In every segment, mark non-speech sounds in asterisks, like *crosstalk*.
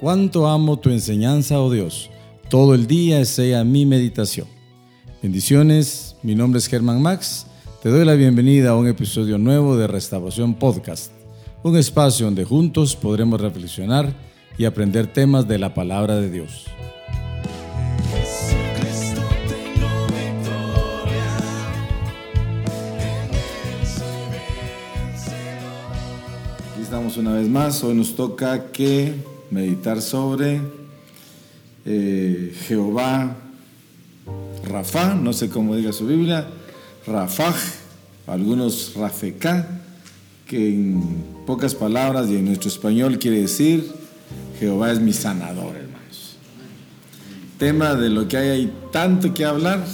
Cuánto amo tu enseñanza, oh Dios. Todo el día sea mi meditación. Bendiciones, mi nombre es Germán Max. Te doy la bienvenida a un episodio nuevo de Restauración Podcast, un espacio donde juntos podremos reflexionar y aprender temas de la palabra de Dios. Aquí estamos una vez más. Hoy nos toca que meditar sobre eh, Jehová Rafa, no sé cómo diga su Biblia, Rafaj, algunos Rafeká, que en pocas palabras y en nuestro español quiere decir Jehová es mi sanador, hermanos. Tema de lo que hay, hay tanto que hablar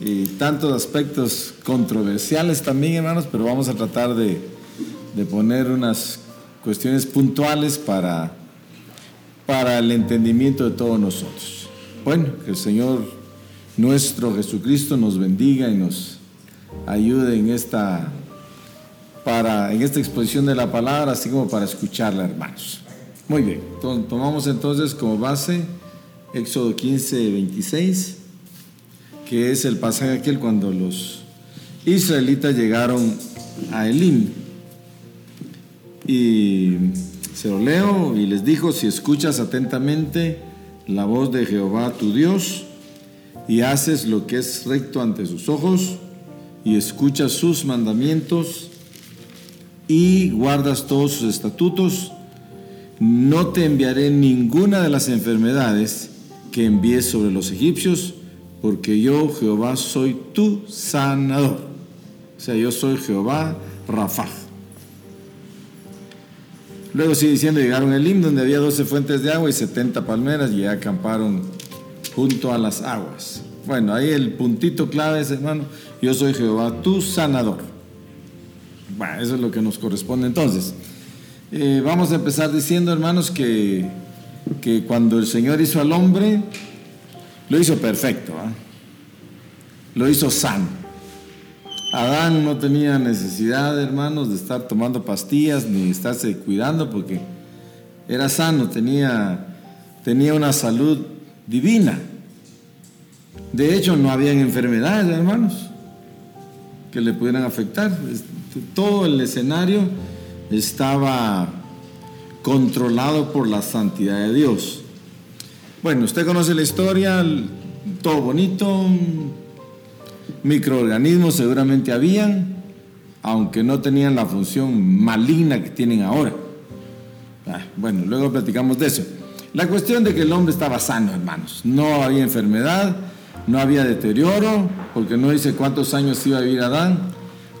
y tantos aspectos controversiales también, hermanos, pero vamos a tratar de, de poner unas cuestiones puntuales para para el entendimiento de todos nosotros. Bueno, que el Señor nuestro Jesucristo nos bendiga y nos ayude en esta, para, en esta exposición de la palabra, así como para escucharla, hermanos. Muy bien, tomamos entonces como base Éxodo 15, 26, que es el pasaje aquel cuando los israelitas llegaron a Elim. Y se lo leo y les dijo, si escuchas atentamente la voz de Jehová tu Dios y haces lo que es recto ante sus ojos y escuchas sus mandamientos y guardas todos sus estatutos, no te enviaré ninguna de las enfermedades que envié sobre los egipcios, porque yo Jehová soy tu sanador. O sea, yo soy Jehová Rafa. Luego sigue diciendo, llegaron a Elim, donde había 12 fuentes de agua y 70 palmeras, y acamparon junto a las aguas. Bueno, ahí el puntito clave es, hermano, yo soy Jehová, tu sanador. Bueno, eso es lo que nos corresponde entonces. Eh, vamos a empezar diciendo, hermanos, que, que, cuando el Señor hizo al hombre, lo hizo perfecto, ¿ah? lo hizo sano. Adán no tenía necesidad, hermanos, de estar tomando pastillas ni estarse cuidando porque era sano, tenía, tenía una salud divina. De hecho, no habían enfermedades, hermanos, que le pudieran afectar. Todo el escenario estaba controlado por la santidad de Dios. Bueno, usted conoce la historia, todo bonito, microorganismos seguramente habían, aunque no tenían la función maligna que tienen ahora. Ah, bueno, luego platicamos de eso. La cuestión de que el hombre estaba sano, hermanos. No había enfermedad, no había deterioro, porque no dice cuántos años iba a vivir Adán,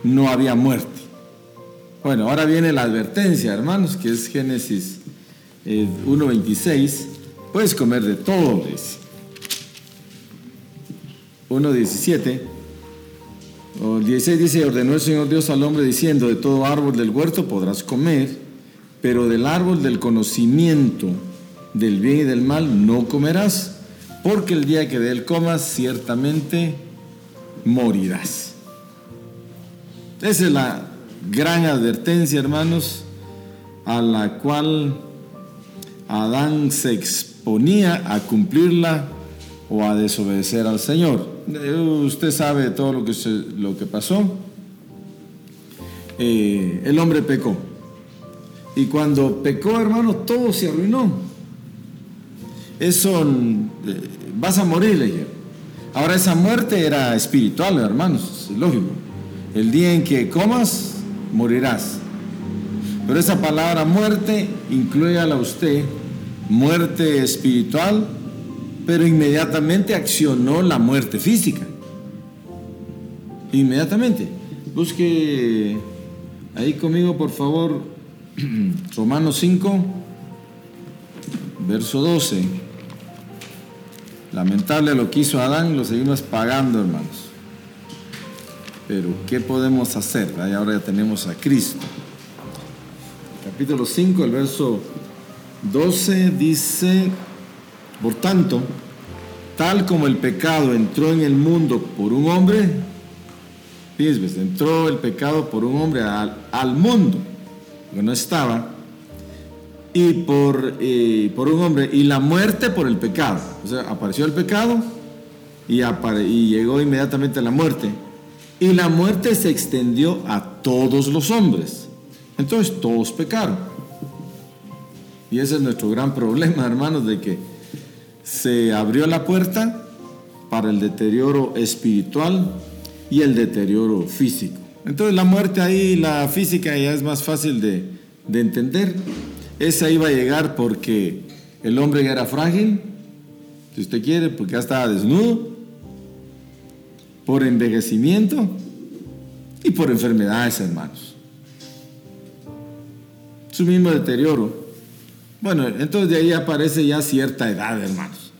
no había muerte. Bueno, ahora viene la advertencia, hermanos, que es Génesis 1.26. Eh, Puedes comer de todo, dice. 1.17 el 16 dice, ordenó el Señor Dios al hombre diciendo, de todo árbol del huerto podrás comer, pero del árbol del conocimiento del bien y del mal no comerás, porque el día que de él comas ciertamente morirás. Esa es la gran advertencia, hermanos, a la cual Adán se exponía a cumplirla o a desobedecer al Señor. Eh, usted sabe todo lo que, lo que pasó. Eh, el hombre pecó. Y cuando pecó, hermano, todo se arruinó. Eso, eh, vas a morir, le Ahora esa muerte era espiritual, hermanos, es lógico. El día en que comas, morirás. Pero esa palabra muerte incluye a usted muerte espiritual pero inmediatamente accionó la muerte física. Inmediatamente. Busque ahí conmigo, por favor, *clears throat* Romanos 5, verso 12. Lamentable lo que hizo Adán, lo seguimos pagando, hermanos. Pero, ¿qué podemos hacer? Ahí ahora ya tenemos a Cristo. Capítulo 5, el verso 12 dice, por tanto, tal como el pecado entró en el mundo por un hombre, fíjense, entró el pecado por un hombre al, mundo, que no estaba, y por, eh, por un hombre, y la muerte por el pecado. O sea, apareció el pecado y, y llegó inmediatamente la muerte. Y la muerte se extendió a todos los hombres. Entonces todos pecaron. Y ese es nuestro gran problema, *laughs* hermanos, de que se abrió la puerta para el deterioro espiritual y el deterioro físico. Entonces la muerte ahí, la física ya es más fácil de, de entender. Esa iba a llegar porque el hombre ya era frágil, si usted quiere, porque ya estaba desnudo, por envejecimiento y por enfermedades, hermanos. Su mismo deterioro. Bueno, entonces de ahí aparece ya cierta edad, hermanos.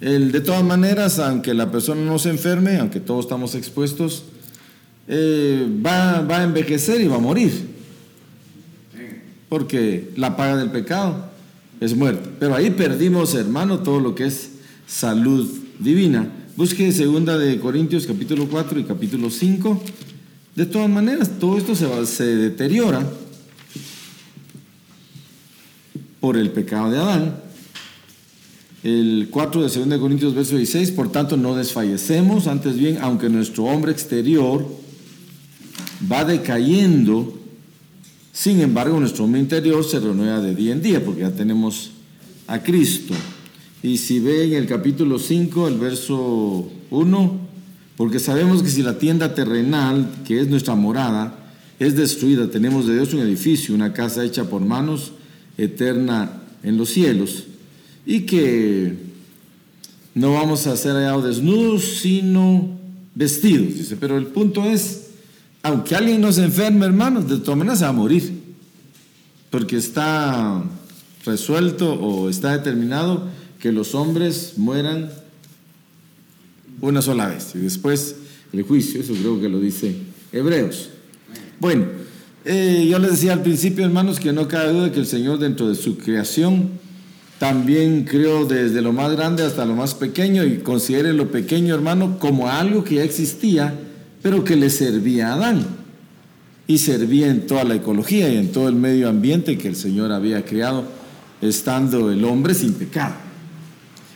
El, de todas maneras, aunque la persona no se enferme, aunque todos estamos expuestos, eh, va, va a envejecer y va a morir porque la paga del pecado es muerte. Pero ahí perdimos, hermano, todo lo que es salud divina. Busque segunda de Corintios capítulo 4 y capítulo 5. De todas maneras, todo esto se, se deteriora por el pecado de Adán. El 4 de segunda de Corintios verso 16, por tanto no desfallecemos, antes bien, aunque nuestro hombre exterior va decayendo, sin embargo, nuestro hombre interior se renueva de día en día porque ya tenemos a Cristo. Y si ve en el capítulo 5, el verso 1, porque sabemos que si la tienda terrenal, que es nuestra morada, es destruida, tenemos de Dios un edificio, una casa hecha por manos, eterna en los cielos, y que no vamos a ser hallados desnudos, sino vestidos, dice. Pero el punto es aunque alguien no se enferme, hermanos, de todas maneras va a morir. Porque está resuelto o está determinado que los hombres mueran una sola vez. Y después el juicio, eso creo que lo dice Hebreos. Bueno, eh, yo les decía al principio, hermanos, que no cabe duda que el Señor dentro de su creación también creó desde lo más grande hasta lo más pequeño y considere lo pequeño, hermano, como algo que ya existía pero que le servía a Adán y servía en toda la ecología y en todo el medio ambiente que el Señor había creado, estando el hombre sin pecado.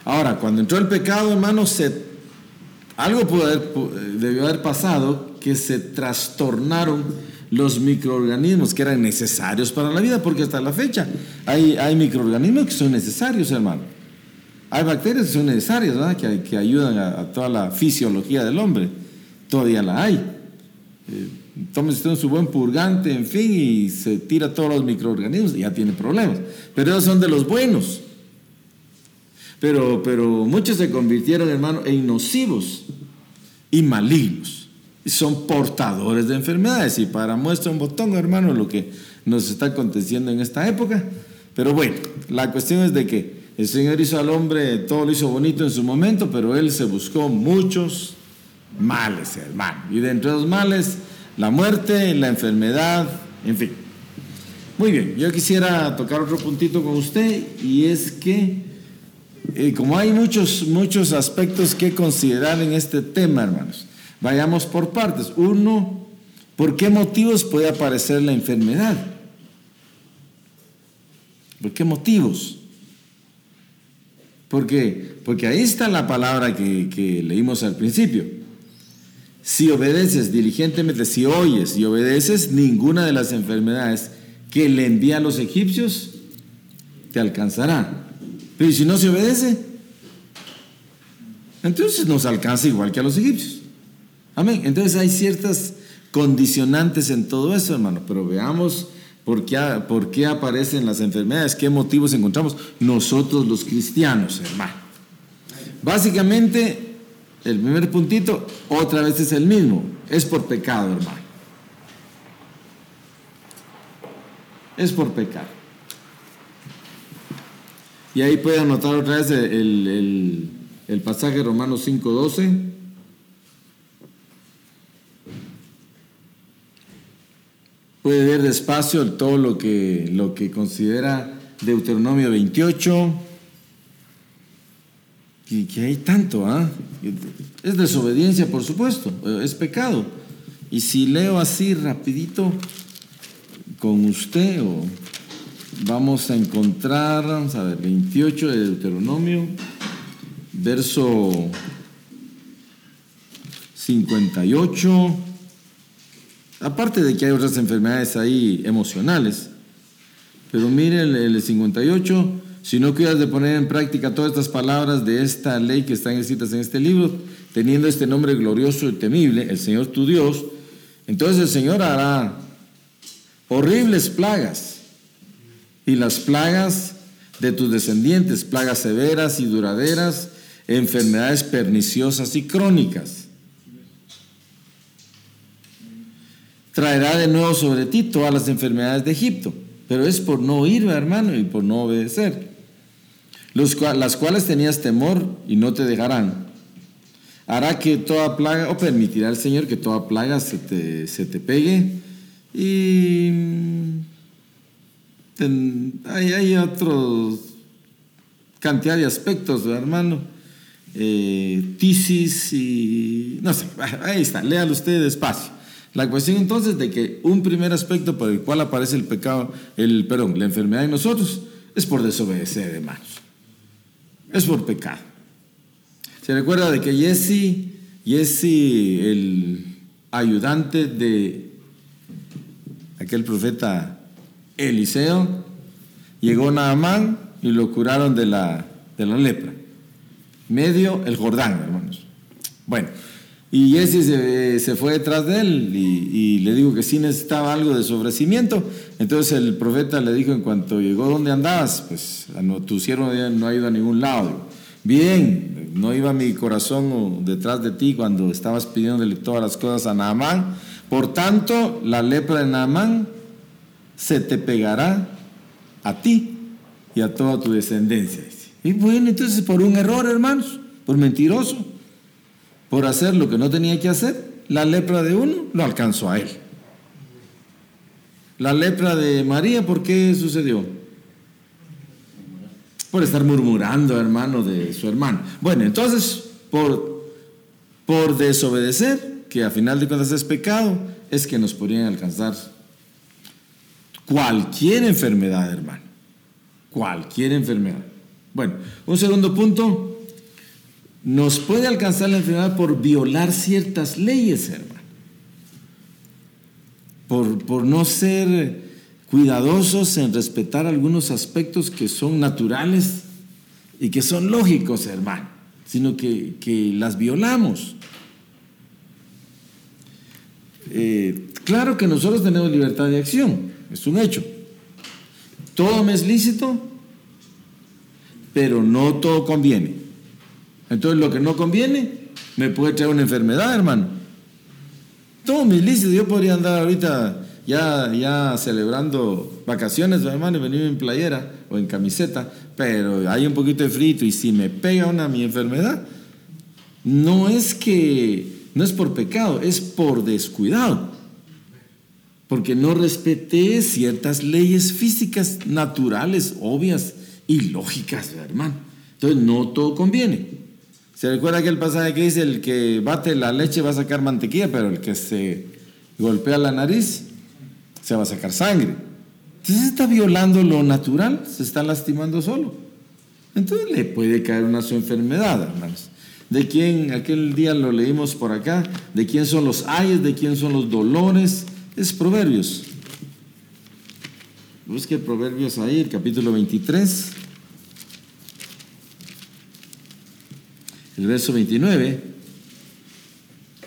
Ahora, cuando entró el pecado, hermano, algo debió haber pasado que se trastornaron los microorganismos que eran necesarios para la vida, porque hasta la fecha hay, hay microorganismos que son necesarios, hermano. Hay bacterias que son necesarias, ¿verdad? Que, que ayudan a toda la fisiología del hombre todavía la hay. Eh, usted su buen purgante, en fin, y se tira todos los microorganismos y ya tiene problemas. Pero esos son de los buenos. Pero, pero muchos se convirtieron, hermano, en nocivos y malignos. Son portadores de enfermedades. Y para muestra un botón, hermano, lo que nos está aconteciendo en esta época. Pero bueno, la cuestión es de que el Señor hizo al hombre, todo lo hizo bonito en su momento, pero Él se buscó muchos males, hermano. Y de los males, la muerte, la enfermedad, en fin. Muy bien, yo quisiera tocar otro puntito con usted y es que, eh, como hay muchos, muchos aspectos que considerar en este tema, hermanos, vayamos por partes. Uno, ¿por qué motivos puede aparecer la enfermedad? ¿Por qué motivos? Porque, porque ahí está la palabra que, que leímos al principio. Si obedeces diligentemente, si oyes y obedeces, ninguna de las enfermedades que le envían los egipcios te alcanzará. Pero si no se obedece, entonces nos alcanza igual que a los egipcios. Amén. Entonces hay ciertas condicionantes en todo eso, hermano. Pero veamos por qué, por qué aparecen las enfermedades, qué motivos encontramos nosotros los cristianos, hermano. Básicamente el primer puntito, otra vez es el mismo, es por pecado, hermano. Es por pecado. Y ahí puede anotar otra vez el, pasaje de Romanos 5.12. Puede ver despacio todo lo que, lo que considera Deuteronomio 28 que, hay tanto, ¿ah? Es desobediencia, por supuesto, es pecado. Y si leo así rapidito con usted o vamos a encontrar, vamos a ver, 28 de Deuteronomio, verso 58. Aparte de que hay otras enfermedades ahí emocionales, pero miren el 58, si no cuidas de poner en práctica todas estas palabras de esta ley que están escritas en este libro, teniendo este nombre glorioso y temible, el Señor tu Dios, entonces el Señor hará horribles plagas y las plagas de tus descendientes, plagas severas y duraderas, enfermedades perniciosas y crónicas. Traerá de nuevo sobre ti todas las enfermedades de Egipto, pero es por no oír, hermano, y por no obedecer, las cuales tenías temor y no te dejarán. Hará que toda plaga, o permitirá el Señor que toda plaga se te, se te pegue y hay, otros cantidad de aspectos, hermano. Eh, tisis y... No sé, *laughs* ahí está, léalo usted despacio. La cuestión entonces de que un primer aspecto por el cual aparece el pecado, el perdón, la enfermedad en nosotros, es por desobedecer, hermanos. Es por pecado. Se recuerda de que Jesse, Jesse, el ayudante de aquel profeta Eliseo, llegó Naamán y lo curaron de la, de la lepra. Medio el Jordán, hermanos. Bueno, y Jesse se, fue detrás de él y, le dijo que sí necesitaba algo de sobrecimiento. Entonces el profeta le dijo en cuanto llegó donde andabas, pues tu siervo no ha ido a ningún lado. Bien, no iba mi corazón detrás de ti cuando estabas pidiéndole todas las cosas a Naamán. Por tanto, la lepra de Naamán se te pegará a ti y a toda tu descendencia. Y bueno, entonces por un error, hermanos, por mentiroso, por hacer lo que no tenía que hacer, la lepra de uno lo alcanzó a él. La lepra de María, ¿por qué sucedió? Por estar murmurando, hermano, de su hermano. Bueno, entonces, por, por desobedecer, que a final de cuentas es pecado, es que nos podrían alcanzar Cualquier enfermedad, hermano. Cualquier enfermedad. Bueno, un segundo punto. Nos puede alcanzar la enfermedad por violar ciertas leyes, hermano. Por, por no ser cuidadosos en respetar algunos aspectos que son naturales y que son lógicos, hermano, sino que, las violamos. Eh, claro que nosotros tenemos libertad de acción, es un hecho. Todo me es lícito, pero no todo conviene. Entonces lo que no conviene me puede traer una enfermedad, hermano. Todo me es lícito. Yo podría andar ahorita ya, ya celebrando vacaciones, hermano, y venir en playera o en camiseta, pero hay un poquito de frito y si me pega una mi enfermedad, no es que, no es por pecado, es por descuidado porque no respeté ciertas leyes físicas naturales, obvias y lógicas, hermano. Entonces no todo conviene. ¿Se recuerda aquel pasaje que dice el que bate la leche va a sacar mantequilla, pero el que se golpea la nariz se va a sacar sangre? Entonces está violando lo natural, se está lastimando solo. Entonces le puede caer una su enfermedad, hermanos. ¿De quién? Aquel día lo leímos por acá. ¿De quién son los ayes? ¿De quién son los dolores? es Proverbios. Busque Proverbios ahí, el capítulo 23, el verso 29.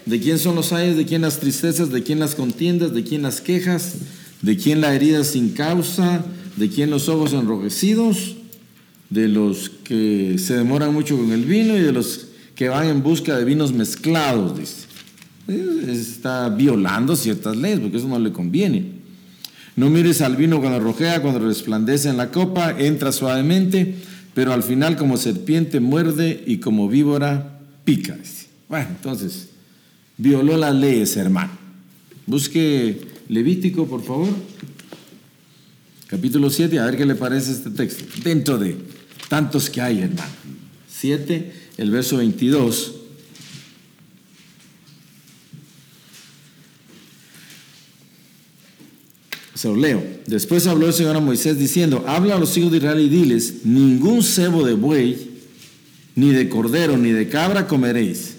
¿De quién son los ayes? ¿De quién las tristezas? ¿De quién las contiendas? ¿De quién las quejas? ¿De quién la herida sin causa? ¿De quién los ojos enrojecidos? De los que se demoran mucho con el vino y de los que van en busca de vinos mezclados, dice está violando ciertas leyes, porque eso no le conviene. No mires al vino cuando rojea, cuando resplandece en la copa, entra suavemente, pero al final como serpiente muerde y como víbora pica. Bueno, entonces, violó las leyes, hermano. Busque Levítico, por favor. Capítulo 7, a ver qué le parece este texto. Dentro de tantos que hay, hermano. 7, el verso 22. Se lo leo. Después habló el Señor a Moisés diciendo, habla a los hijos de Israel y diles, ningún cebo de buey, ni de cordero, ni de cabra comeréis.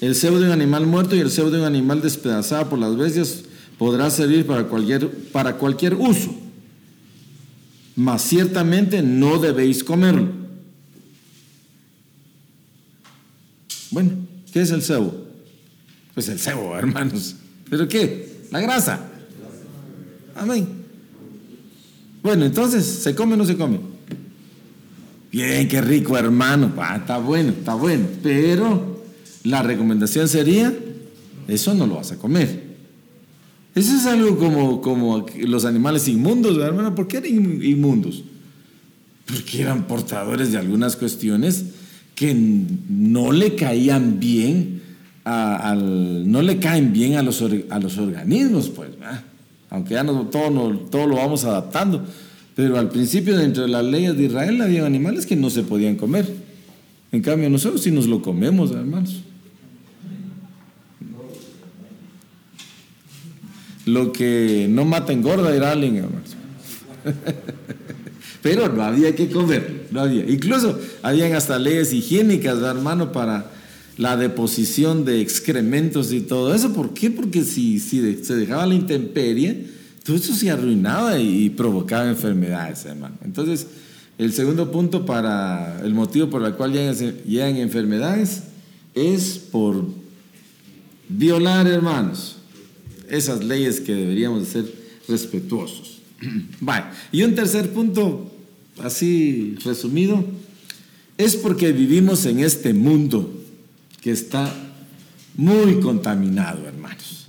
El cebo de un animal muerto y el cebo de un animal despedazado por las bestias podrá servir para cualquier, para cualquier uso. Mas ciertamente no debéis comerlo. Bueno, ¿qué es el cebo? Pues el cebo, hermanos. ¿Pero qué? La grasa. Amén. Bueno, entonces, ¿se come o no se come? Bien, qué rico, hermano. está bueno, está bueno. Pero la recomendación sería, eso no lo vas a comer. Eso es algo como, como los animales inmundos, hermano. ¿Por qué eran inmundos? Porque eran portadores de algunas cuestiones que no le caían bien al, no le caen bien a los, a los organismos, pues, aunque ya no, todo, lo vamos adaptando. Pero al principio, dentro de las leyes de Israel, había animales que no se podían comer. En cambio, nosotros sí nos lo comemos, hermanos. Lo que no mata engorda, era alguien, hermanos. *laughs* Pero no había que comer, no había. Incluso habían hasta leyes higiénicas, hermano, para la deposición de excrementos y todo eso. ¿Por qué? Porque si, se dejaba la intemperie, todo eso se arruinaba y, provocaba enfermedades, hermano. Entonces, el segundo punto para el motivo por el cual llegan, llegan enfermedades es por violar, hermanos, esas leyes que deberíamos ser respetuosos. *clears throat* Vale. Y un tercer punto, así resumido, es porque vivimos en este mundo que está muy contaminado, hermanos.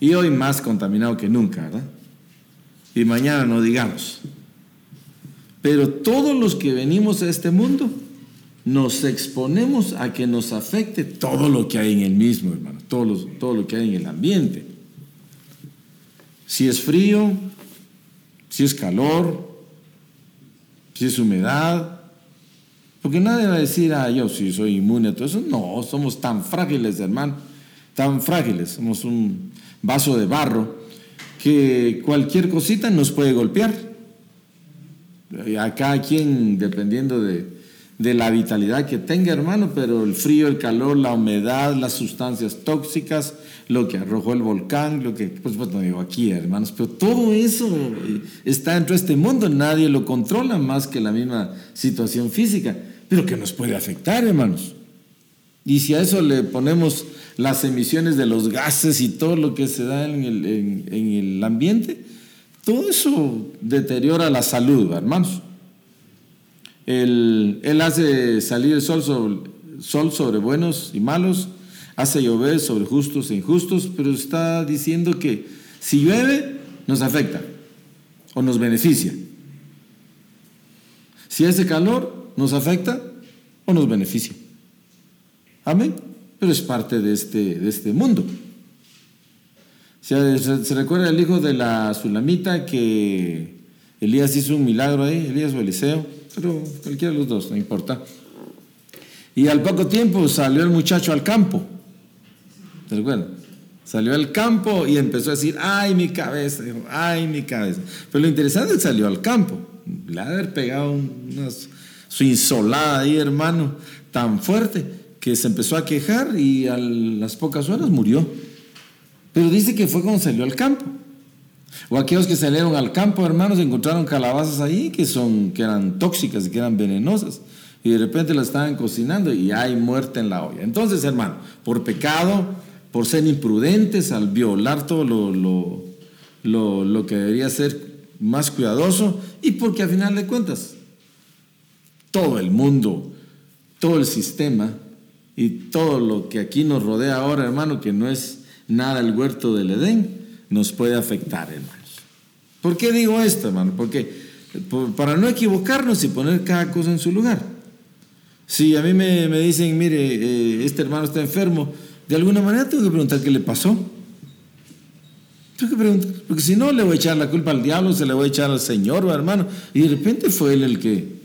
Y hoy más contaminado que nunca, ¿verdad? Y mañana no digamos. Pero todos los que venimos a este mundo nos exponemos a que nos afecte todo lo que hay en el mismo, hermano, todo lo, todo lo que hay en el ambiente. Si es frío, si es calor, si es humedad, porque nadie va a decir, ah, yo sí soy inmune a todo eso. No, somos tan frágiles, hermano, tan frágiles. Somos un vaso de barro que cualquier cosita nos puede golpear. Acá quien, dependiendo de, de la vitalidad que tenga, hermano, pero el frío, el calor, la humedad, las sustancias tóxicas, lo que arrojó el volcán, lo que, pues, pues no digo aquí, hermanos, pero todo eso está dentro de este mundo, nadie lo controla más que la misma situación física pero que nos puede afectar, hermanos. Y si a eso le ponemos las emisiones de los gases y todo lo que se da en el, ambiente, todo eso deteriora la salud, hermanos. Él, hace salir el sol sobre, sol sobre buenos y malos, hace llover sobre justos e injustos, pero está diciendo que si llueve, nos afecta o nos beneficia. Si hace calor, ¿Nos afecta o nos beneficia? Amén. Pero es parte de este, de este mundo. Se, recuerda el hijo de la Sulamita que Elías hizo un milagro ahí, Elías o Eliseo, pero cualquiera de los dos, no importa. Y al poco tiempo salió el muchacho al campo. ¿Se recuerdan? Salió al campo y empezó a decir, ay mi cabeza, ay mi cabeza. Pero lo interesante es que salió al campo. Le ha haber pegado unas su insolada ahí, hermano, tan fuerte que se empezó a quejar y a las pocas horas murió. Pero dice que fue cuando salió al campo. O aquellos que salieron al campo, hermanos, encontraron calabazas ahí que, son, que eran tóxicas que eran venenosas. Y de repente las estaban cocinando y hay muerte en la olla. Entonces, hermano, por pecado, por ser imprudentes al violar todo lo, lo, lo, lo que debería ser más cuidadoso y porque a final de cuentas todo el mundo, todo el sistema y todo lo que aquí nos rodea ahora, hermano, que no es nada el huerto del Edén, nos puede afectar, hermanos. ¿Por qué digo esto, hermano? Porque para no equivocarnos y poner cada cosa en su lugar. Si a mí me, dicen, mire, eh, este hermano está enfermo, de alguna manera tengo que preguntar qué le pasó. Tengo que preguntar, porque si no le voy a echar la culpa al diablo, se le voy a echar al Señor, hermano. Y de repente fue él el que,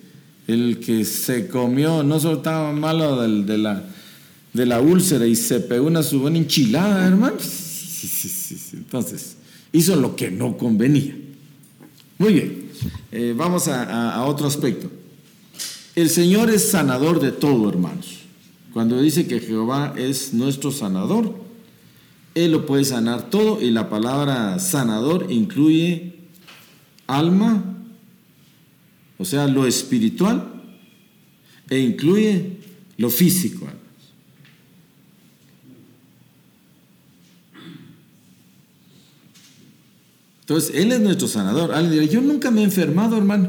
el que se comió, no solo estaba malo de, la, úlcera y se pegó una su buena enchilada, hermano. Sí, sí, sí. Entonces, hizo lo que no convenía. Muy bien, eh, vamos a otro aspecto. El Señor es sanador de todo, hermanos. Cuando dice que Jehová es nuestro sanador, Él lo puede sanar todo y la palabra sanador incluye alma, o sea, lo espiritual, e incluye lo físico. Entonces, Él es nuestro sanador. Alguien dirá, yo nunca me he enfermado, hermano.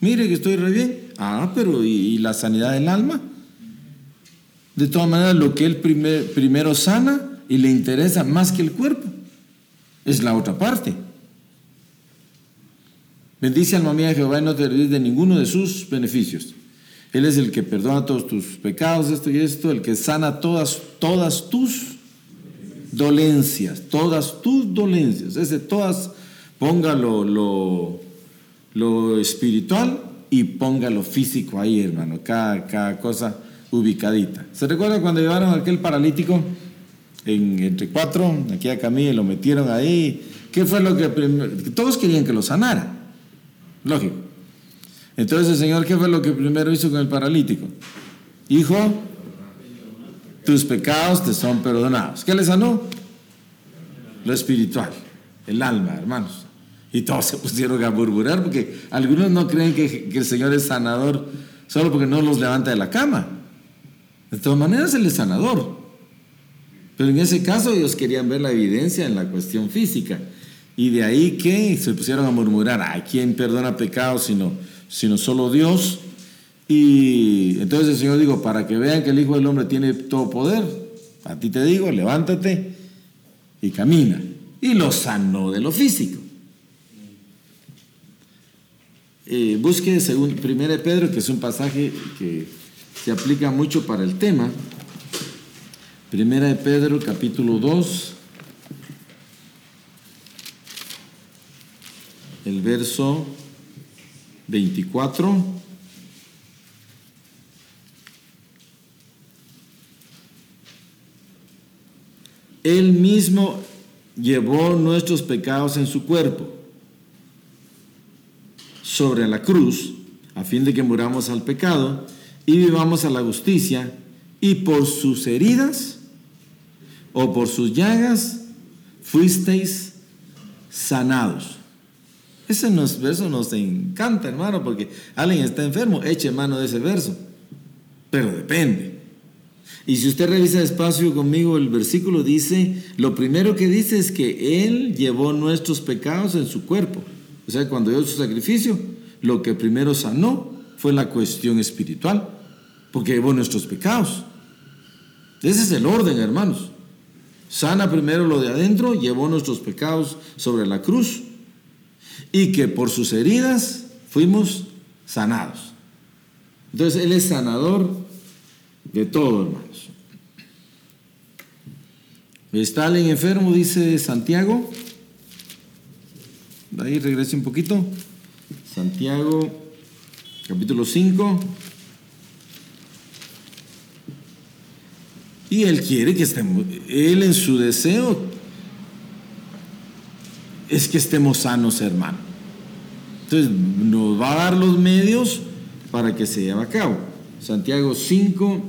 Mire que estoy re bien. Ah, pero ¿y, la sanidad del alma? De todas maneras, lo que Él primero sana y le interesa más que el cuerpo es la otra parte. Bendice alma mía Jehová y no te olvides de ninguno de sus beneficios. Él es el que perdona todos tus pecados, esto y esto, el que sana todas, todas tus dolencias, todas tus dolencias. Es de todas, ponga lo, lo, espiritual y ponga lo físico ahí, hermano, cada, cada cosa ubicadita. ¿Se recuerda cuando llevaron a aquel paralítico en, entre cuatro, aquí a Camille, lo metieron ahí? ¿Qué fue lo que todos querían que lo sanara? Lógico. Entonces el Señor, ¿qué fue lo que primero hizo con el paralítico? Hijo, tus pecados te son perdonados. ¿Qué le sanó? Lo espiritual, el alma, hermanos. Y todos se pusieron a murmurar porque algunos no creen que, que el Señor es sanador solo porque no los levanta de la cama. De todas maneras, Él es sanador. Pero en ese caso ellos querían ver la evidencia en la cuestión física. Y de ahí que se pusieron a murmurar, ¿a ¿quién perdona pecados sino, sino solo Dios? Y entonces el Señor dijo, para que vean que el Hijo del Hombre tiene todo poder, a ti te digo, levántate y camina. Y lo sanó de lo físico. Eh, busque según 1 Pedro, que es un pasaje que se aplica mucho para el tema. Primera de Pedro, capítulo 2, el verso 24. Él mismo llevó nuestros pecados en su cuerpo sobre la cruz, a fin de que muramos al pecado y vivamos a la justicia, y por sus heridas o por sus llagas fuisteis sanados. Ese verso nos encanta, hermano, porque alguien está enfermo, eche mano de ese verso. Pero depende. Y si usted revisa despacio conmigo, el versículo dice, lo primero que dice es que Él llevó nuestros pecados en su cuerpo. O sea, cuando dio su sacrificio, lo que primero sanó fue la cuestión espiritual, porque llevó nuestros pecados. Ese es el orden, hermanos. Sana primero lo de adentro, llevó nuestros pecados sobre la cruz y que por sus heridas fuimos sanados. Entonces Él es sanador de todo, hermanos. ¿Está alguien enfermo? Dice Santiago. Ahí regrese un poquito. Santiago, capítulo 5. Y Él quiere que estemos, Él en su deseo es que estemos sanos, hermano. Entonces, nos va a dar los medios para que se lleve a cabo. Santiago 5,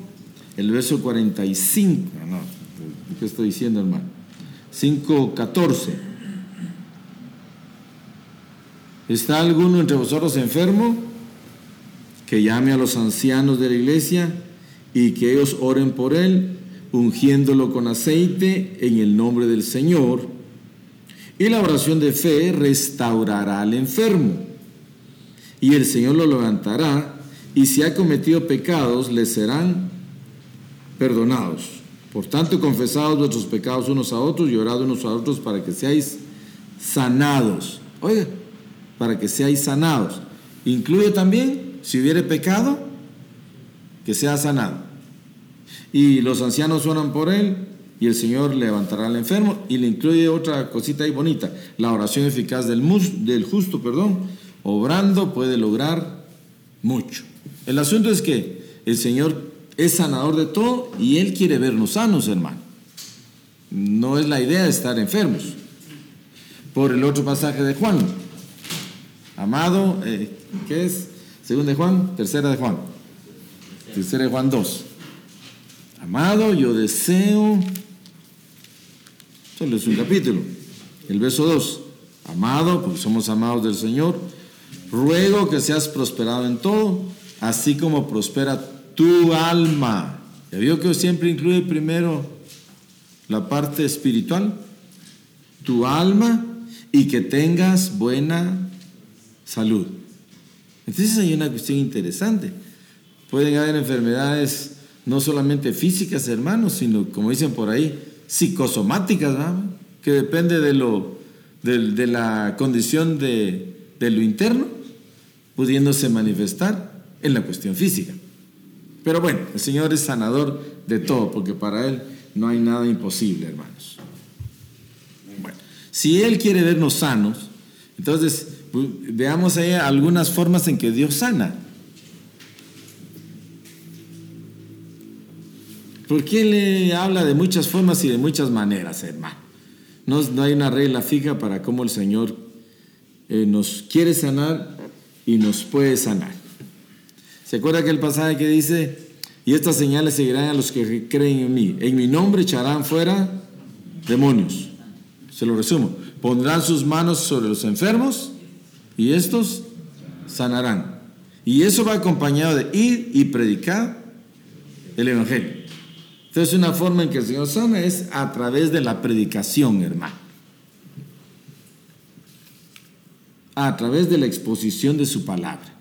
el verso 45. No, ¿qué estoy diciendo, hermano? 5, 14. ¿Está alguno entre vosotros enfermo? Que llame a los ancianos de la iglesia y que ellos oren por él, ungiéndolo con aceite en el nombre del Señor y la oración de fe restaurará al enfermo. Y el Señor lo levantará, y si ha cometido pecados, le serán perdonados. Por tanto, confesados vuestros pecados unos a otros y unos a otros para que seáis sanados. Oiga, para que seáis sanados. Incluye también, si hubiere pecado, que sea sanado. Y los ancianos oran por él y el Señor levantará al enfermo y le incluye otra cosita ahí bonita, la oración eficaz del, del justo, perdón, obrando puede lograr mucho. El asunto es que el Señor es sanador de todo y Él quiere vernos sanos, hermano. no es la idea de estar enfermos. Por el otro pasaje de Juan. Amado, eh, ¿qué es? Segunda de Juan, tercera de Juan. Tercera de Juan 2. Amado, yo deseo, solo es un capítulo, el verso 2. Amado, porque somos amados del Señor, ruego que seas prosperado en todo, así como prospera tu alma. Ya vio que siempre incluye primero la parte espiritual, tu alma, y que tengas buena salud. Entonces hay una cuestión interesante. Pueden haber enfermedades no solamente físicas, hermanos, sino, como dicen por ahí, psicosomáticas, que depende de, lo, de, la condición de, lo interno, pudiéndose manifestar en la cuestión física. Pero bueno, el Señor es sanador de todo, porque para Él no hay nada imposible, hermanos. Si Él quiere vernos sanos, entonces pues, veamos ahí algunas formas en que Dios sana. Porque Él habla de muchas formas y de muchas maneras, hermano. No, no hay una regla fija para cómo el Señor eh, nos quiere sanar y nos puede sanar. ¿Se acuerda aquel pasaje que dice, y estas señales seguirán a los que creen en mí. En mi nombre echarán fuera demonios. Se lo resumo. Pondrán sus manos sobre los enfermos y estos sanarán. Y eso va acompañado de ir y predicar el Evangelio. Entonces una forma en que el Señor sana es a través de la predicación, hermano. A través de la exposición de su palabra.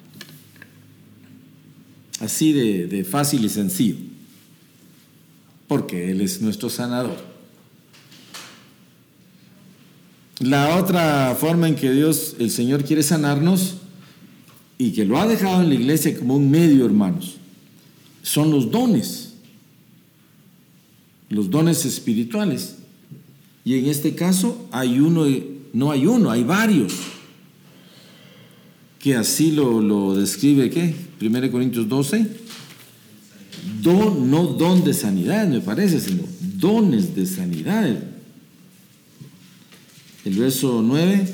Así de, fácil y sencillo. Porque Él es nuestro sanador. La otra forma en que Dios, el Señor quiere sanarnos y que lo ha dejado en la iglesia como un medio, hermanos, son los dones, los dones espirituales. Y en este caso hay uno, no hay uno, hay varios que así lo, describe, ¿qué? 1 Corintios 12. Don, no don de sanidad, me parece, sino dones de sanidad. El verso 9.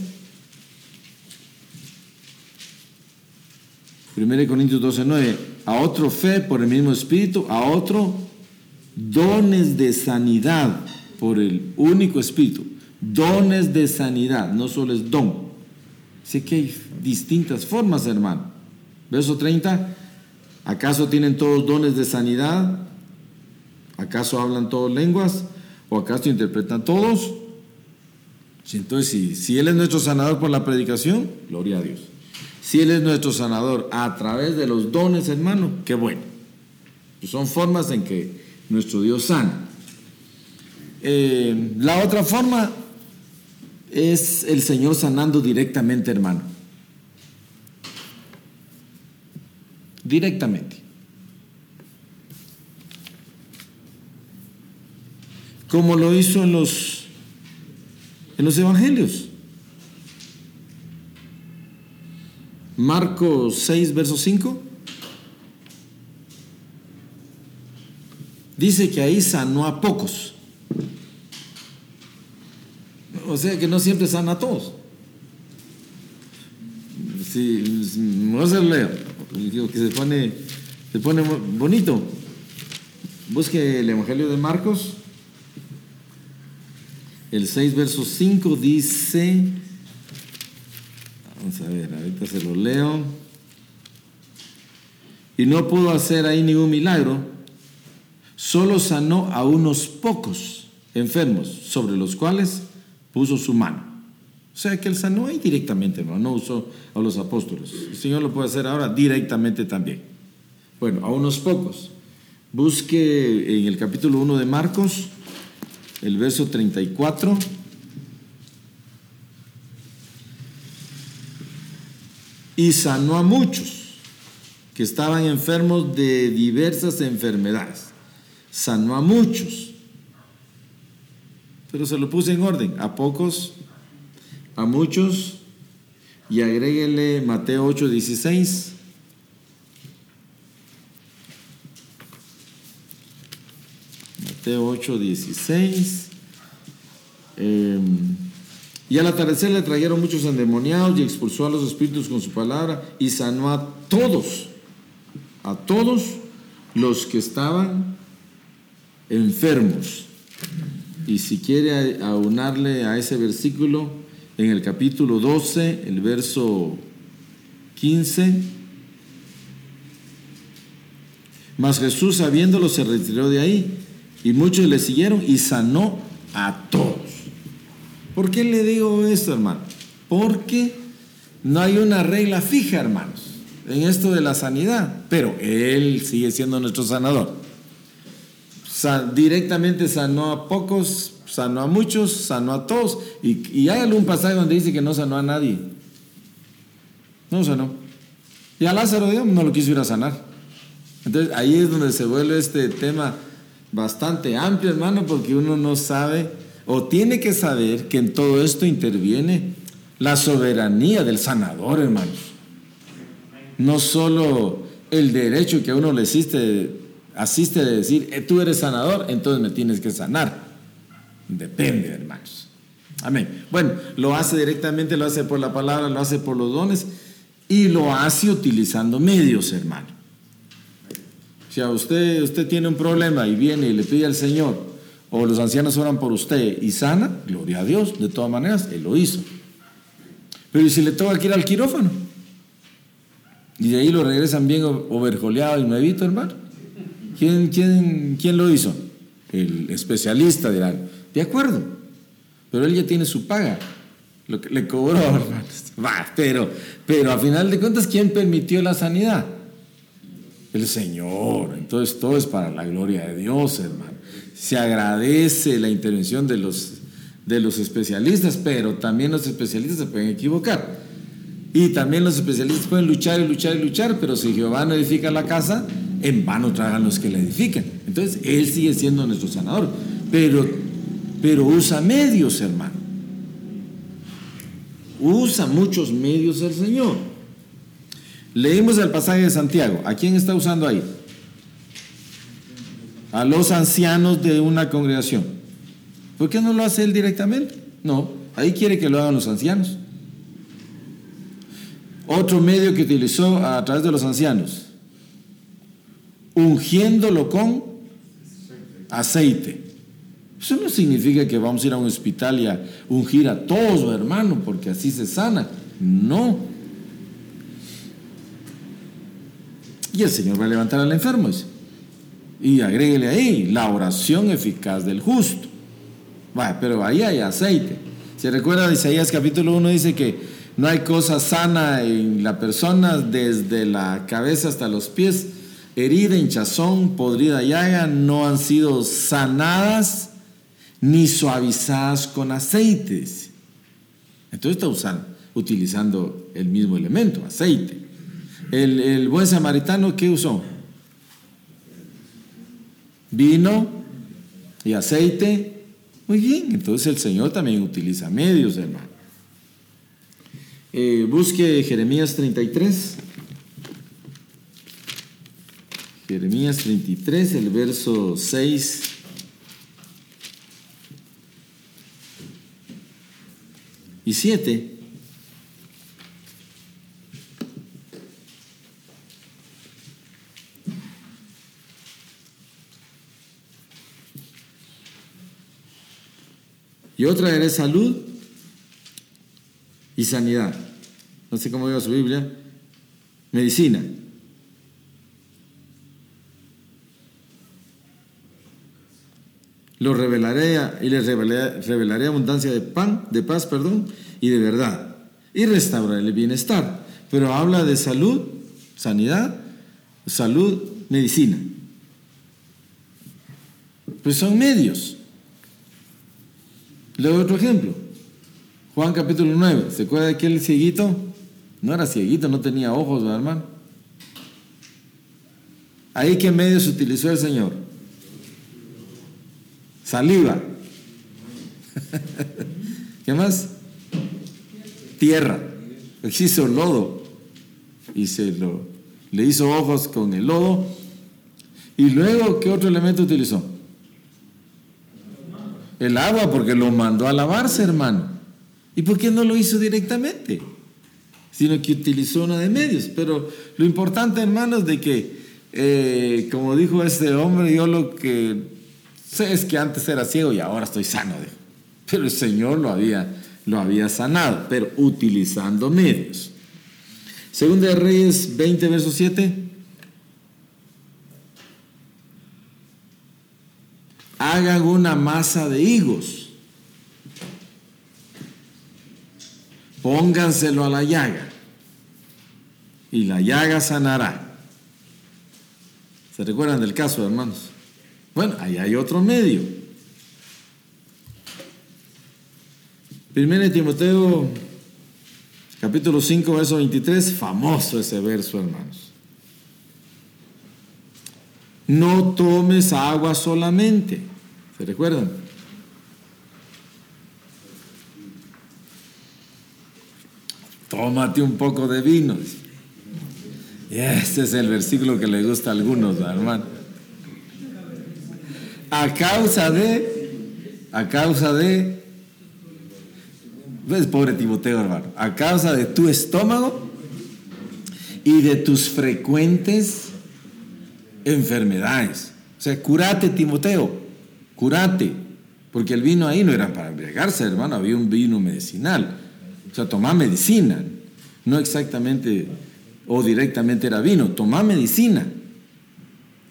1 Corintios 12, 9. A otro fe por el mismo espíritu, a otro dones de sanidad por el único espíritu. Dones de sanidad, no solo es don. Sé que hay distintas formas, hermano. Verso 30, ¿acaso tienen todos dones de sanidad? ¿Acaso hablan todos lenguas? ¿O acaso interpretan todos? Entonces, si, Él es nuestro sanador por la predicación, gloria a Dios. Si Él es nuestro sanador a través de los dones, hermano, qué bueno. Son formas en que nuestro Dios sana. Eh, la otra forma es el Señor sanando directamente, hermano. Directamente. Como lo hizo en los, en los evangelios. Marcos 6, verso 5. Dice que ahí sanó a pocos. O sea que no siempre sana a todos. Si vamos a leer, que se pone, se pone bonito. Busque el Evangelio de Marcos. El 6, verso 5 dice, vamos a ver, ahorita se lo leo. Y no pudo hacer ahí ningún milagro, solo sanó a unos pocos enfermos, sobre los cuales puso su mano. O sea que él sanó ahí directamente, no, no usó a los apóstoles. El Señor lo puede hacer ahora directamente también. Bueno, a unos pocos. Busque en el capítulo 1 de Marcos, el verso 34. Y sanó a muchos que estaban enfermos de diversas enfermedades. Sanó a muchos pero se lo puse en orden, a pocos, a muchos, y agréguele Mateo 8, 16. Mateo 8, 16. Em, y al atardecer le trajeron muchos endemoniados y expulsó a los espíritus con su palabra y sanó a todos, a todos los que estaban enfermos. Y si quiere aunarle a ese versículo, en el capítulo 12, el verso 15, mas Jesús sabiéndolo se retiró de ahí y muchos le siguieron y sanó a todos. ¿Por qué le digo esto, hermano? Porque no hay una regla fija, hermanos, en esto de la sanidad, pero Él sigue siendo nuestro sanador. Directamente sanó a pocos, sanó a muchos, sanó a todos. Y, hay algún pasaje donde dice que no sanó a nadie. No sanó. Y a Lázaro Dios no lo quiso ir a sanar. Entonces ahí es donde se vuelve este tema bastante amplio, hermano, porque uno no sabe o tiene que saber que en todo esto interviene la soberanía del sanador, hermanos. No solo el derecho que a uno le asiste, asiste de decir, eh, tú eres sanador, entonces me tienes que sanar. Depende, hermanos. Amén. Bueno, lo hace directamente, lo hace por la palabra, lo hace por los dones y lo hace utilizando medios, hermano. Si a usted, usted tiene un problema y viene y le pide al Señor, o los ancianos oran por usted y sana, gloria a Dios, de todas maneras, Él lo hizo. Pero ¿y si le toca que ir al quirófano? Y de ahí lo regresan bien overjoleado y nuevito, hermano. ¿Quién, quién, quién lo hizo? El especialista dirá, de acuerdo, pero él ya tiene su paga, lo que le cobró, hermanos. *laughs* Va, pero, pero a final de cuentas, ¿quién permitió la sanidad? el Señor. Entonces todo es para la gloria de Dios, hermano. Se agradece la intervención de los, de los especialistas, pero también los especialistas se pueden equivocar. Y también los especialistas pueden luchar y luchar y luchar, pero si Jehová no edifica la casa, en vano tragan los que la edifican. Entonces Él sigue siendo nuestro sanador, pero, pero usa medios, hermano. Usa muchos medios el Señor. Leímos el pasaje de Santiago. ¿A quién está usando ahí? A los ancianos de una congregación. ¿Por qué no lo hace él directamente? No, ahí quiere que lo hagan los ancianos. Otro medio que utilizó a través de los ancianos, ungiéndolo con aceite. Eso no significa que vamos a ir a un hospital y a ungir a todos, hermano, porque así se sana. No, Y el Señor va a levantar al enfermo. Y agréguele ahí la oración eficaz del justo. pero ahí hay aceite. Se recuerda Isaías capítulo 1 dice que no hay cosa sana en la persona desde la cabeza hasta los pies. Herida, hinchazón, podrida llaga no han sido sanadas ni suavizadas con aceites. Entonces está usando, utilizando el mismo elemento, aceite. El, buen samaritano, ¿qué usó? Vino y aceite. Muy bien, entonces el Señor también utiliza medios, hermano. Eh, busque Jeremías 33. Jeremías 33, el verso 6. Y 7. Y otra era salud y sanidad. No sé cómo diga su Biblia. Medicina. Lo revelaré y les revelaré, abundancia de pan, de paz, perdón, y de verdad. Y restauraré el bienestar. Pero habla de salud, sanidad, salud, medicina. Pues son medios. Le doy otro ejemplo. Juan capítulo 9. ¿Se acuerda de aquel cieguito? No era cieguito, no tenía ojos, hermano? Ahí qué medios utilizó el Señor. Saliva. *laughs* ¿Qué más? Tierra. Hizo lodo. Y se lo, le hizo ojos con el lodo. Y luego, ¿qué otro elemento utilizó? el agua porque lo mandó a lavarse, hermano. ¿Y por qué no lo hizo directamente? Sino que utilizó una de medios. Pero lo importante, hermano, es de que, eh, como dijo este hombre, yo lo que sé es que antes era ciego y ahora estoy sano. Pero el Señor lo había, lo había sanado, pero utilizando medios. Segunda de Reyes 20, verso 7. hagan una masa de higos, pónganselo a la llaga y la llaga sanará. ¿Se recuerdan del caso, hermanos? Bueno, ahí hay otro medio. Primero Timoteo, capítulo 5, verso 23, famoso ese verso, hermanos. No tomes agua solamente ¿Se recuerdan? Tómate un poco de vino. Este es el versículo que le gusta a algunos, hermano. A causa de, a causa de, ves, pobre Timoteo, hermano, a causa de tu estómago y de tus frecuentes enfermedades. O sea, curate, Timoteo curate, porque el vino ahí no era para embriagarse, hermano, había un vino medicinal. O sea, tomá medicina, no exactamente o directamente era vino, tomá medicina.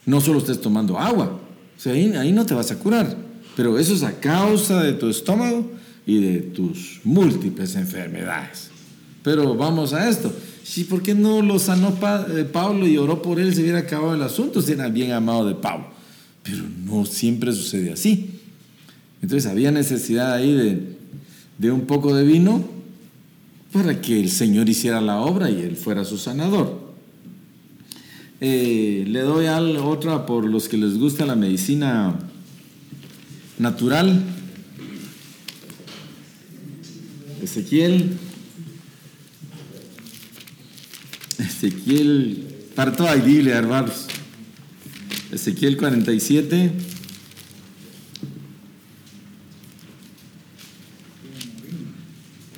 No solo estés tomando agua, o sea, ahí, ahí no te vas a curar, pero eso es a causa de tu estómago y de tus múltiples enfermedades. Pero vamos a esto. Sí, ¿por qué no lo sanó eh, Pablo y oró por él? Se hubiera acabado el asunto, si era bien amado de Pablo. Pero no siempre sucede así. Entonces había necesidad ahí de, un poco de vino para que el Señor hiciera la obra y Él fuera su sanador. Eh, le doy a otra por los que les gusta la medicina natural. Ezequiel. Ezequiel, para toda hermanos. Ezequiel 47.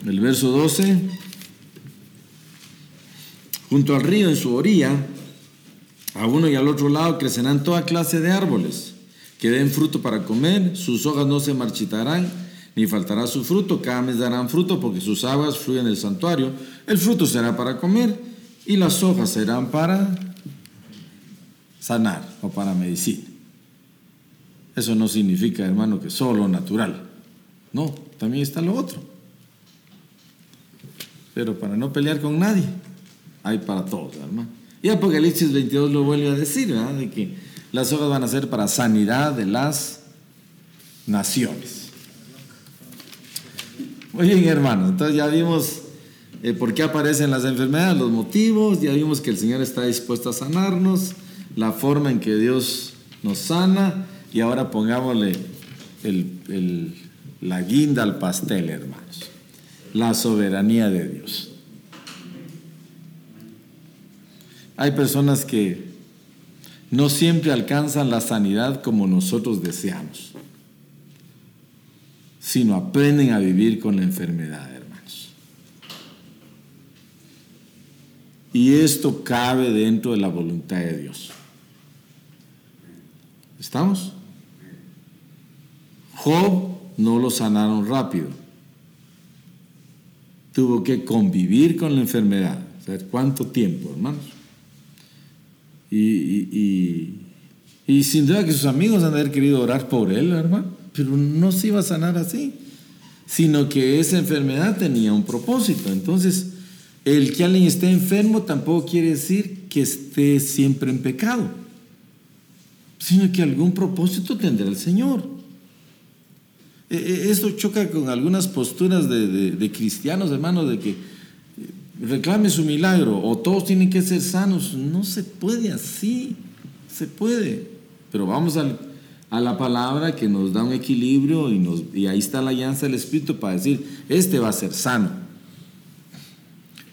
El verso 12. Junto al río en su orilla, a uno y al otro lado crecerán toda clase de árboles que den fruto para comer, sus hojas no se marchitarán, ni faltará su fruto, cada mes darán fruto porque sus aguas fluyen del santuario, el fruto será para comer y las hojas serán para sanar o para medicina. Eso no significa, hermano, que solo natural. No, también está lo otro. Pero para no pelear con nadie, hay para todos, hermano. Y Apocalipsis 22 lo vuelve a decir, ¿verdad? De que las hojas van a ser para sanidad de las naciones. Muy bien, hermano. Entonces ya vimos eh, por qué aparecen las enfermedades, los motivos, ya vimos que el Señor está dispuesto a sanarnos la forma en que Dios nos sana y ahora pongámosle la guinda al pastel, hermanos. La soberanía de Dios. Hay personas que no siempre alcanzan la sanidad como nosotros deseamos, sino aprenden a vivir con la enfermedad, hermanos. Y esto cabe dentro de la voluntad de Dios. ¿Estamos? Job no lo sanaron rápido. Tuvo que convivir con la enfermedad. ¿Cuánto tiempo, hermanos? Y, sin duda que sus amigos han de haber querido orar por él, hermano, pero no se iba a sanar así, sino que esa enfermedad tenía un propósito. Entonces, el que alguien esté enfermo tampoco quiere decir que esté siempre en pecado sino que algún propósito tendrá el Señor. E, e, esto choca con algunas posturas de, cristianos, hermanos, de que reclame su milagro o todos tienen que ser sanos. No se puede así, se puede. Pero vamos a la palabra que nos da un equilibrio y, nos, y ahí está la alianza del Espíritu para decir, este va a ser sano.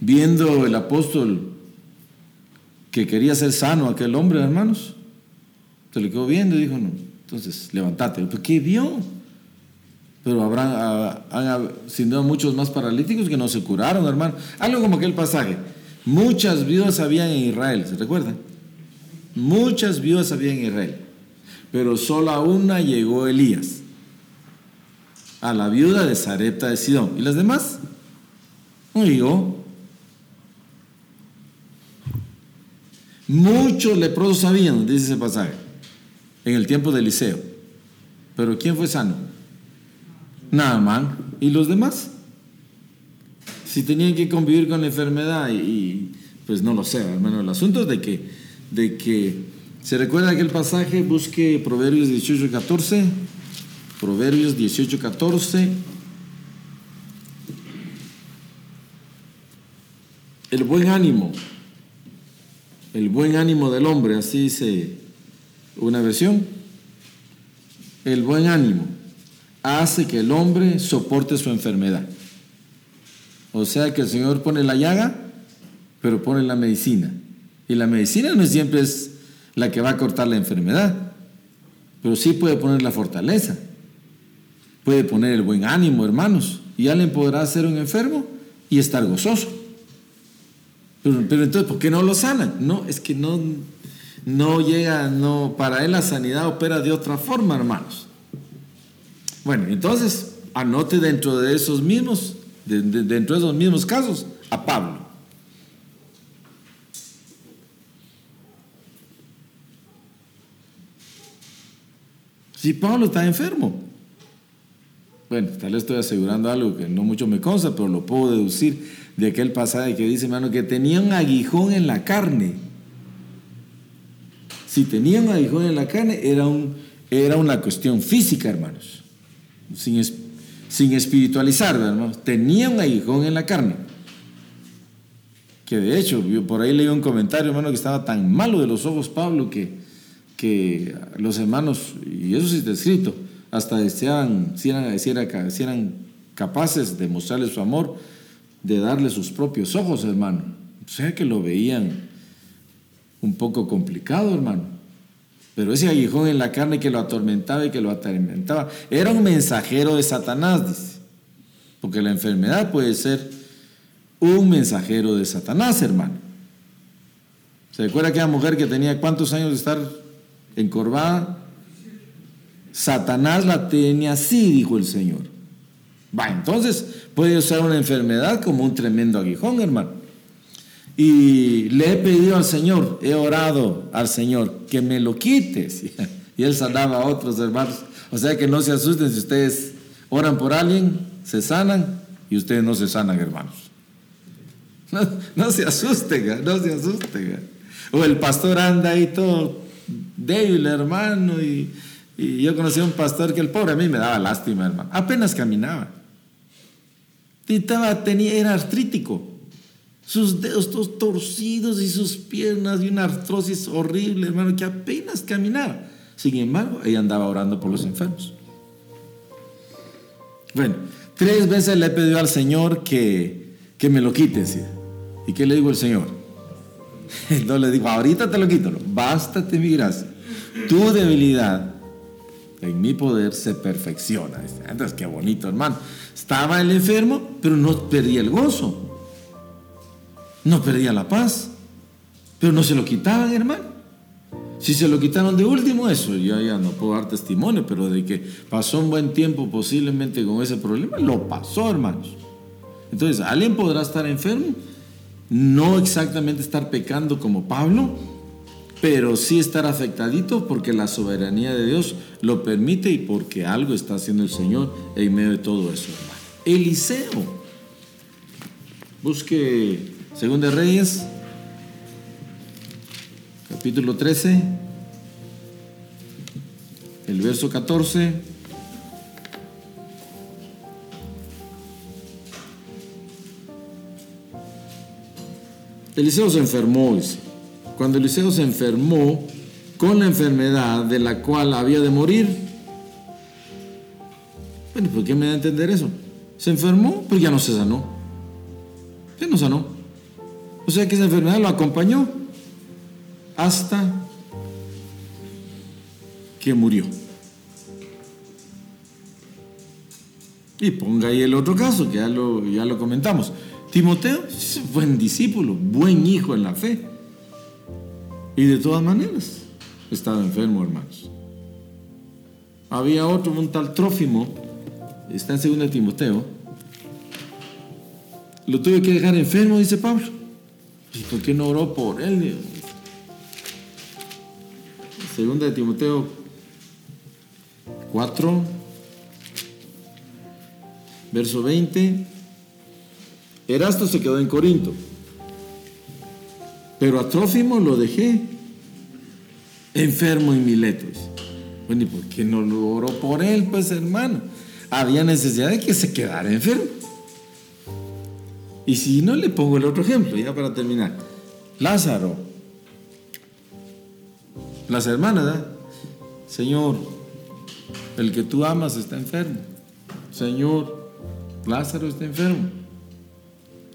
Viendo el apóstol que quería ser sano aquel hombre, hermanos, se le quedó viendo y dijo, no, entonces levántate. ¿Pero qué vio? Pero habrán, han, sin duda, muchos más paralíticos que no se curaron, hermano. Algo como aquel pasaje. Muchas viudas había en Israel, ¿se recuerdan? Muchas viudas había en Israel, pero solo a una llegó Elías, a la viuda de Zarepta de Sidón. ¿Y las demás? No llegó. Muchos leprosos sabían, dice ese pasaje, en el tiempo de Eliseo. Pero ¿quién fue sano? Naaman. ¿Y los demás? Si tenían que convivir con la enfermedad y, pues no lo sé, hermano. El asunto de que, de que se recuerda aquel pasaje, busque Proverbios 18, 14. Proverbios 18, 14. El buen ánimo, el buen ánimo del hombre, así dice una versión. El buen ánimo hace que el hombre soporte su enfermedad. O sea que el Señor pone la llaga, pero pone la medicina. Y la medicina no siempre es la que va a cortar la enfermedad, pero sí puede poner la fortaleza, puede poner el buen ánimo, hermanos. Y alguien podrá ser un enfermo y estar gozoso. Pero, entonces, ¿por qué no lo sana? No, es que no, no llega, no, para él la sanidad opera de otra forma, hermanos. Bueno, entonces anote dentro de esos mismos, dentro de esos mismos casos, a Pablo. Si Pablo está enfermo, bueno, tal vez estoy asegurando algo que no mucho me consta, pero lo puedo deducir de aquel pasaje que dice, hermano, que tenía un aguijón en la carne. Si tenía un aguijón en la carne, era, un, era una cuestión física, hermanos sin, sin espiritualizar, hermanos, tenía un aguijón en la carne. Que de hecho, yo por ahí leí un comentario, hermano, que estaba tan malo de los ojos Pablo que, que los hermanos, y eso sí está escrito, hasta deseaban, si eran, si, si eran capaces de mostrarle su amor, de darle sus propios ojos, hermano. O sea que lo veían un poco complicado, hermano. Pero ese aguijón en la carne que lo atormentaba y que lo atormentaba era un mensajero de Satanás, dice. Porque la enfermedad puede ser un mensajero de Satanás, hermano. ¿Se recuerda aquella mujer que tenía cuántos años de estar encorvada? Satanás la tenía así, dijo el Señor. Va, entonces puede usar una enfermedad como un tremendo aguijón, hermano. Y le he pedido al Señor, he orado al Señor que me lo quites. *laughs* Y él sanaba a otros hermanos. O sea que no se asusten si ustedes oran por alguien, se sanan y ustedes no se sanan, hermanos. No, se asusten, no se asusten. O el pastor anda ahí todo débil, hermano. Y, y yo conocí a un pastor que el pobre a mí me daba lástima, hermano. Apenas caminaba. Estaba, tenía, era artrítico sus dedos todos torcidos y sus piernas y una artrosis horrible, hermano, que apenas caminaba. Sin embargo, ella andaba orando por los enfermos. Bueno, tres veces le he pedido al Señor que, que me lo quite. ¿Y qué le digo al Señor? *laughs* No le digo, ahorita te lo quito, bástate mi gracia. Tu debilidad en mi poder se perfecciona. Entonces, qué bonito, hermano. Estaba el enfermo, pero no perdía el gozo no perdía la paz, pero no se lo quitaban, hermano. Si se lo quitaron de último, eso yo ya no puedo dar testimonio, pero de que pasó un buen tiempo posiblemente con ese problema, lo pasó, hermanos. Entonces, alguien podrá estar enfermo, no exactamente estar pecando como Pablo, pero sí estar afectadito porque la soberanía de Dios lo permite y porque algo está haciendo el Señor en medio de todo eso, hermano. Eliseo, busque Segunda Reyes, capítulo 13, el verso 14. Eliseo se enfermó, Cuando Eliseo se enfermó con la enfermedad de la cual había de morir, bueno, ¿por qué me da a entender eso? Se enfermó, pero ya no se sanó. Ya no sanó. O sea que esa enfermedad lo acompañó hasta que murió. Y ponga ahí el otro caso, que ya lo, ya lo comentamos. Timoteo, buen discípulo, buen hijo en la fe. Y de todas maneras, estaba enfermo, hermanos. Había otro, un tal Trófimo, está en 2 Timoteo. Lo tuve que dejar enfermo, dice Pablo. ¿Y por qué no oró por él? Segunda de Timoteo 4, verso 20. Erasto se quedó en Corinto, pero a Trófimo lo dejé enfermo en Miletos. Bueno, ¿y por qué no lo oró por él, pues hermano? Había necesidad de que se quedara enfermo. Y si no le pongo el otro ejemplo, ya para terminar. Lázaro, las hermanas, ¿eh? Señor, el que tú amas está enfermo. Señor, Lázaro está enfermo.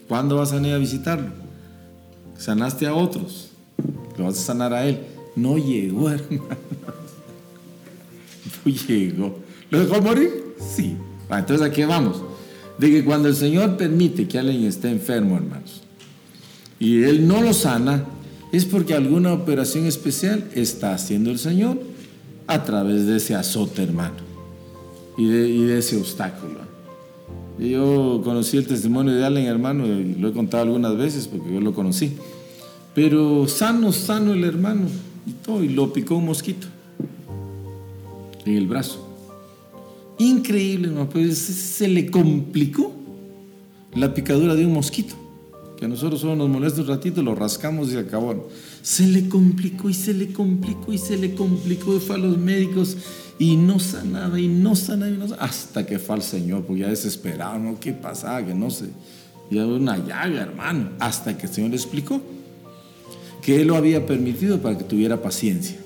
¿Cuándo vas a ir a visitarlo? Sanaste a otros. Lo vas a sanar a él. No llegó, *laughs* hermano. No llegó. ¿Lo dejó morir? Sí. Ah, entonces, ¿a qué vamos? De que cuando el Señor permite que alguien esté enfermo, hermanos, y Él no lo sana, es porque alguna operación especial está haciendo el Señor a través de ese azote, hermano, y de, ese obstáculo. Yo conocí el testimonio de Allen, hermano, y lo he contado algunas veces porque yo lo conocí. Pero sano, sano el hermano, y todo, y lo picó un mosquito en el brazo. Increíble, hermano, pues se le complicó la picadura de un mosquito, que a nosotros solo nos molesta un ratito, lo rascamos y acabó. Se le complicó y se le complicó y se le complicó, y fue a los médicos y no sanaba y no sanaba y no sanaba, hasta que fue al Señor, porque ya desesperado, ¿no? ¿Qué pasaba? Que no sé. Y había una llaga, hermano, hasta que el Señor le explicó que Él lo había permitido para que tuviera paciencia.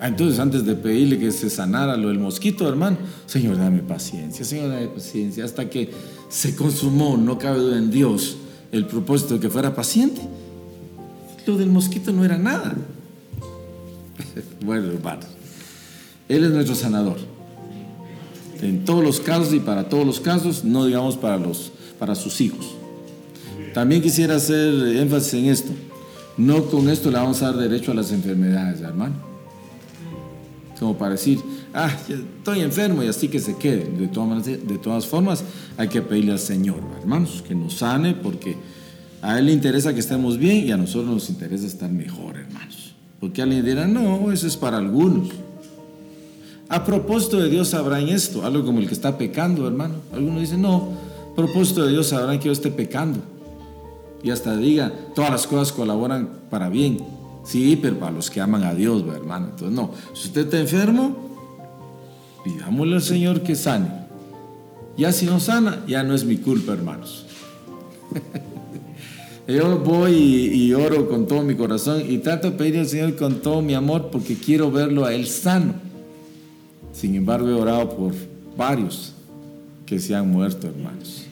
Ah, entonces, antes de pedirle que se sanara lo del mosquito, hermano, Señor, dame paciencia, Señor, dame paciencia, hasta que se consumó, no cabe duda en Dios, el propósito de que fuera paciente. Lo del mosquito no era nada. *laughs* bueno, hermano. Él es nuestro sanador. En todos los casos y para todos los casos, no digamos para, los, para sus hijos. También quisiera hacer énfasis en esto. No con esto le vamos a dar derecho a las enfermedades, hermano. Como para decir, ah, estoy enfermo y así que se quede. De todas, de todas formas, hay que pedirle al Señor, hermanos, que nos sane porque a Él le interesa que estemos bien y a nosotros nos interesa estar mejor, hermanos. Porque alguien dirá, no, eso es para algunos. A propósito de Dios sabrán esto, algo como el que está pecando, hermano. Algunos dicen, no, a propósito de Dios sabrán que yo esté pecando. Y hasta diga, todas las cosas colaboran para bien. Sí, pero para los que aman a Dios, hermano. Entonces, no, si usted está enfermo, pidámosle al Señor que sane. Ya si no sana, ya no es mi culpa, hermanos. *laughs* Yo voy y, oro con todo mi corazón y trato de pedir al Señor con todo mi amor porque quiero verlo a Él sano. Sin embargo, he orado por varios que se han muerto, hermanos.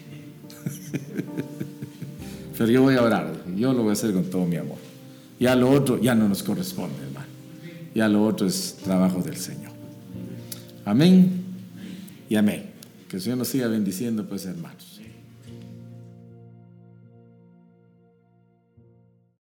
*laughs* Pero yo voy a orar, yo lo voy a hacer con todo mi amor. Ya lo otro ya no nos corresponde, hermano. Ya lo otro es trabajo del Señor. Amén y amén. Que el Señor nos siga bendiciendo, pues, hermanos.